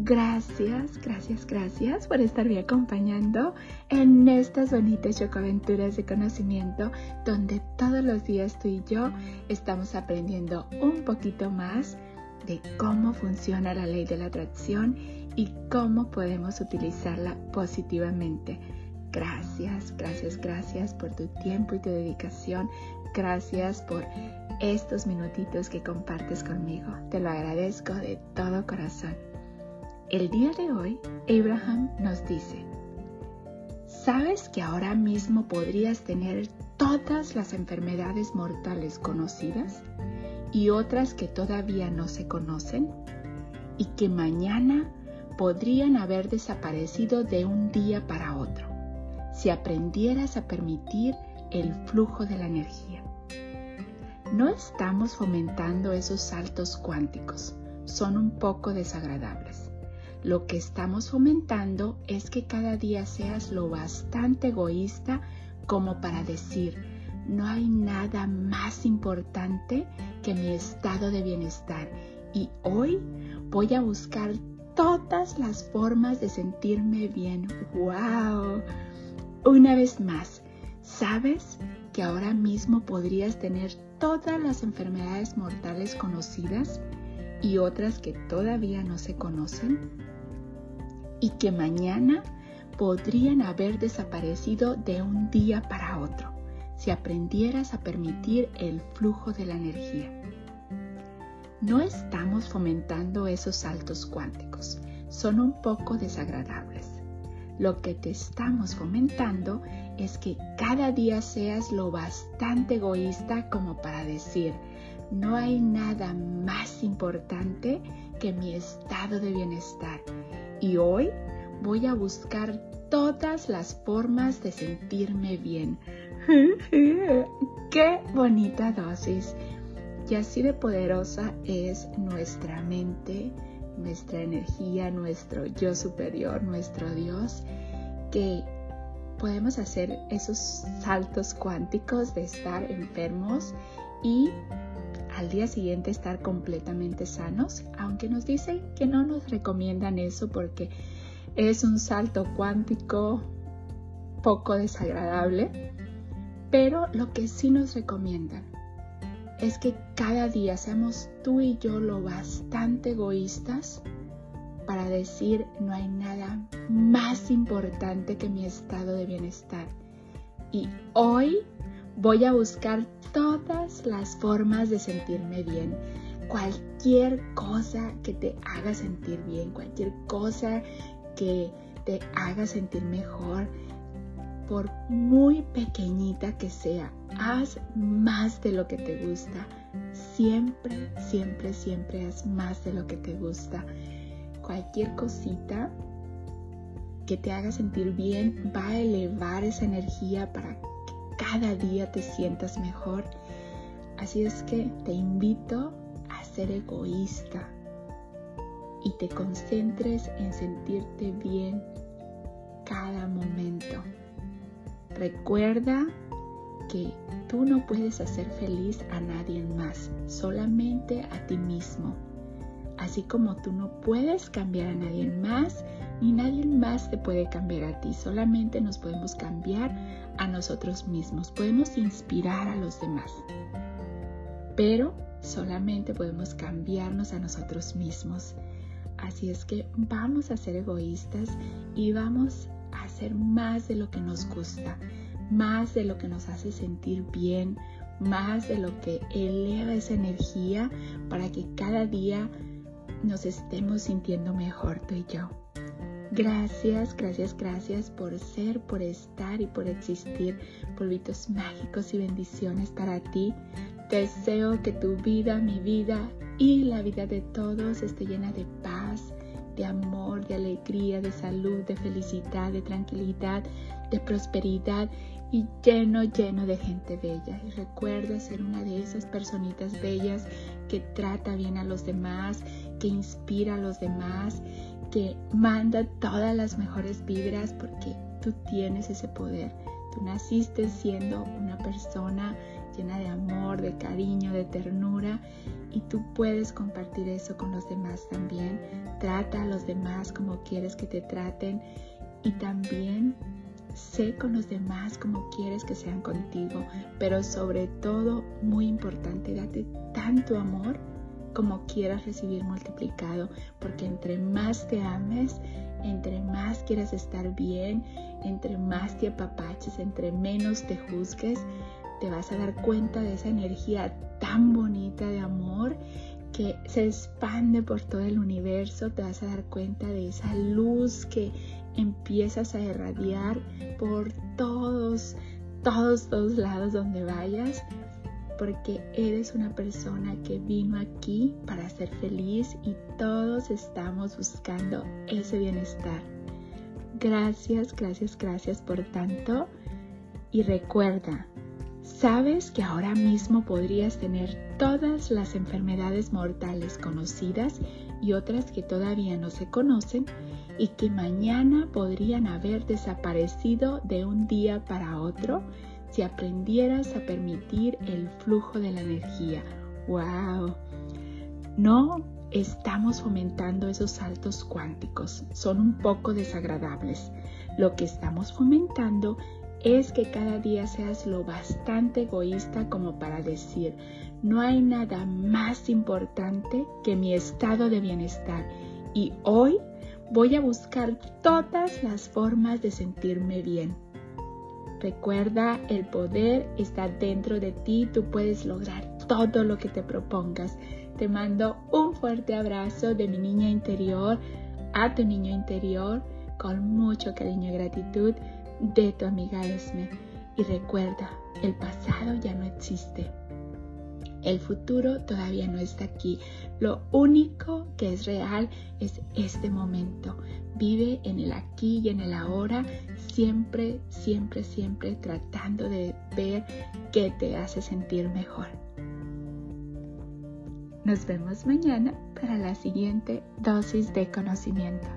Gracias, gracias, gracias por estarme acompañando en estas bonitas chocoaventuras de conocimiento donde todos los días tú y yo estamos aprendiendo un poquito más de cómo funciona la ley de la atracción y cómo podemos utilizarla positivamente. Gracias, gracias, gracias por tu tiempo y tu dedicación. Gracias por estos minutitos que compartes conmigo. Te lo agradezco de todo corazón. El día de hoy, Abraham nos dice, ¿sabes que ahora mismo podrías tener todas las enfermedades mortales conocidas y otras que todavía no se conocen? Y que mañana podrían haber desaparecido de un día para otro si aprendieras a permitir el flujo de la energía. No estamos fomentando esos saltos cuánticos, son un poco desagradables. Lo que estamos fomentando es que cada día seas lo bastante egoísta como para decir, no hay nada más importante que mi estado de bienestar y hoy voy a buscar todas las formas de sentirme bien. ¡Wow! Una vez más, ¿sabes que ahora mismo podrías tener todas las enfermedades mortales conocidas y otras que todavía no se conocen? Y que mañana podrían haber desaparecido de un día para otro si aprendieras a permitir el flujo de la energía. No estamos fomentando esos saltos cuánticos, son un poco desagradables lo que te estamos comentando es que cada día seas lo bastante egoísta como para decir, no hay nada más importante que mi estado de bienestar. Y hoy voy a buscar todas las formas de sentirme bien. ¡Qué bonita dosis! Y así de poderosa es nuestra mente, nuestra energía, nuestro yo superior, nuestro Dios, que podemos hacer esos saltos cuánticos de estar enfermos y al día siguiente estar completamente sanos, aunque nos dicen que no nos recomiendan eso porque es un salto cuántico poco desagradable, pero lo que sí nos recomiendan es que cada día seamos tú y yo lo bastante egoístas para decir no hay nada más importante que mi estado de bienestar. Y hoy voy a buscar todas las formas de sentirme bien. Cualquier cosa que te haga sentir bien, cualquier cosa que te haga sentir mejor, por muy pequeñita que sea, haz más de lo que te gusta. Siempre, siempre, siempre haz más de lo que te gusta. Cualquier cosita que te haga sentir bien va a elevar esa energía para cada día te sientas mejor. Así es que te invito a ser egoísta y te concentres en sentirte bien cada momento. Recuerda que tú no puedes hacer feliz a nadie más, solamente a ti mismo. Así como tú no puedes cambiar a nadie más, ni nadie más te puede cambiar a ti, solamente nos podemos cambiar a nosotros mismos, podemos inspirar a los demás, pero solamente podemos cambiarnos a nosotros mismos. Así es que vamos a ser egoístas y vamos hacer más de lo que nos gusta, más de lo que nos hace sentir bien, más de lo que eleva esa energía para que cada día nos estemos sintiendo mejor tú y yo. Gracias, gracias, gracias por ser, por estar y por existir. Polvitos mágicos y bendiciones para ti. Deseo que tu vida, mi vida y la vida de todos esté llena de paz, de amor, de alegría, de salud, de felicidad, de tranquilidad, de prosperidad y lleno, lleno de gente bella. Y recuerda ser una de esas personitas bellas que trata bien a los demás, que inspira a los demás, que manda todas las mejores vibras porque tú tienes ese poder. Tú naciste siendo una persona llena de amor, de cariño, de ternura y tú puedes compartir eso con los demás también. Trata a los demás como quieres que te traten y también sé con los demás como quieres que sean contigo, pero sobre todo, muy importante, date tanto amor como quieras recibir multiplicado, porque entre más te ames, entre más quieras estar bien, entre más te apapaches, entre menos te juzgues, te vas a dar cuenta de esa energía tan bonita de amor que se expande por todo el universo, te vas a dar cuenta de esa luz que empiezas a irradiar por todos, todos, todos lados donde vayas, porque eres una persona que vino aquí para ser feliz y todos estamos buscando ese bienestar. Gracias, gracias, gracias por tanto. Y recuerda, sabes que ahora mismo podrías tener todas las enfermedades mortales conocidas y otras que todavía no se conocen y que mañana podrían haber desaparecido de un día para otro si aprendieras a permitir el flujo de la energía. ¡Wow! No estamos fomentando esos saltos cuánticos, son un poco desagradables. Lo que estamos fomentando es que cada día seas lo bastante egoísta como para decir, no hay nada más importante que mi estado de bienestar y hoy voy a buscar todas las formas de sentirme bien. Recuerda, el poder está dentro de ti, tú puedes lograr todo lo que te propongas. Te mando un fuerte abrazo de mi niña interior a tu niño interior con mucho cariño y gratitud de tu amiga Esme. Y recuerda, el pasado ya no existe. El futuro todavía no está aquí. Lo único que es real es este momento. Vive en el aquí y en el ahora, siempre, siempre, siempre tratando de ver qué te hace sentir mejor. Nos vemos mañana para la siguiente dosis de conocimiento.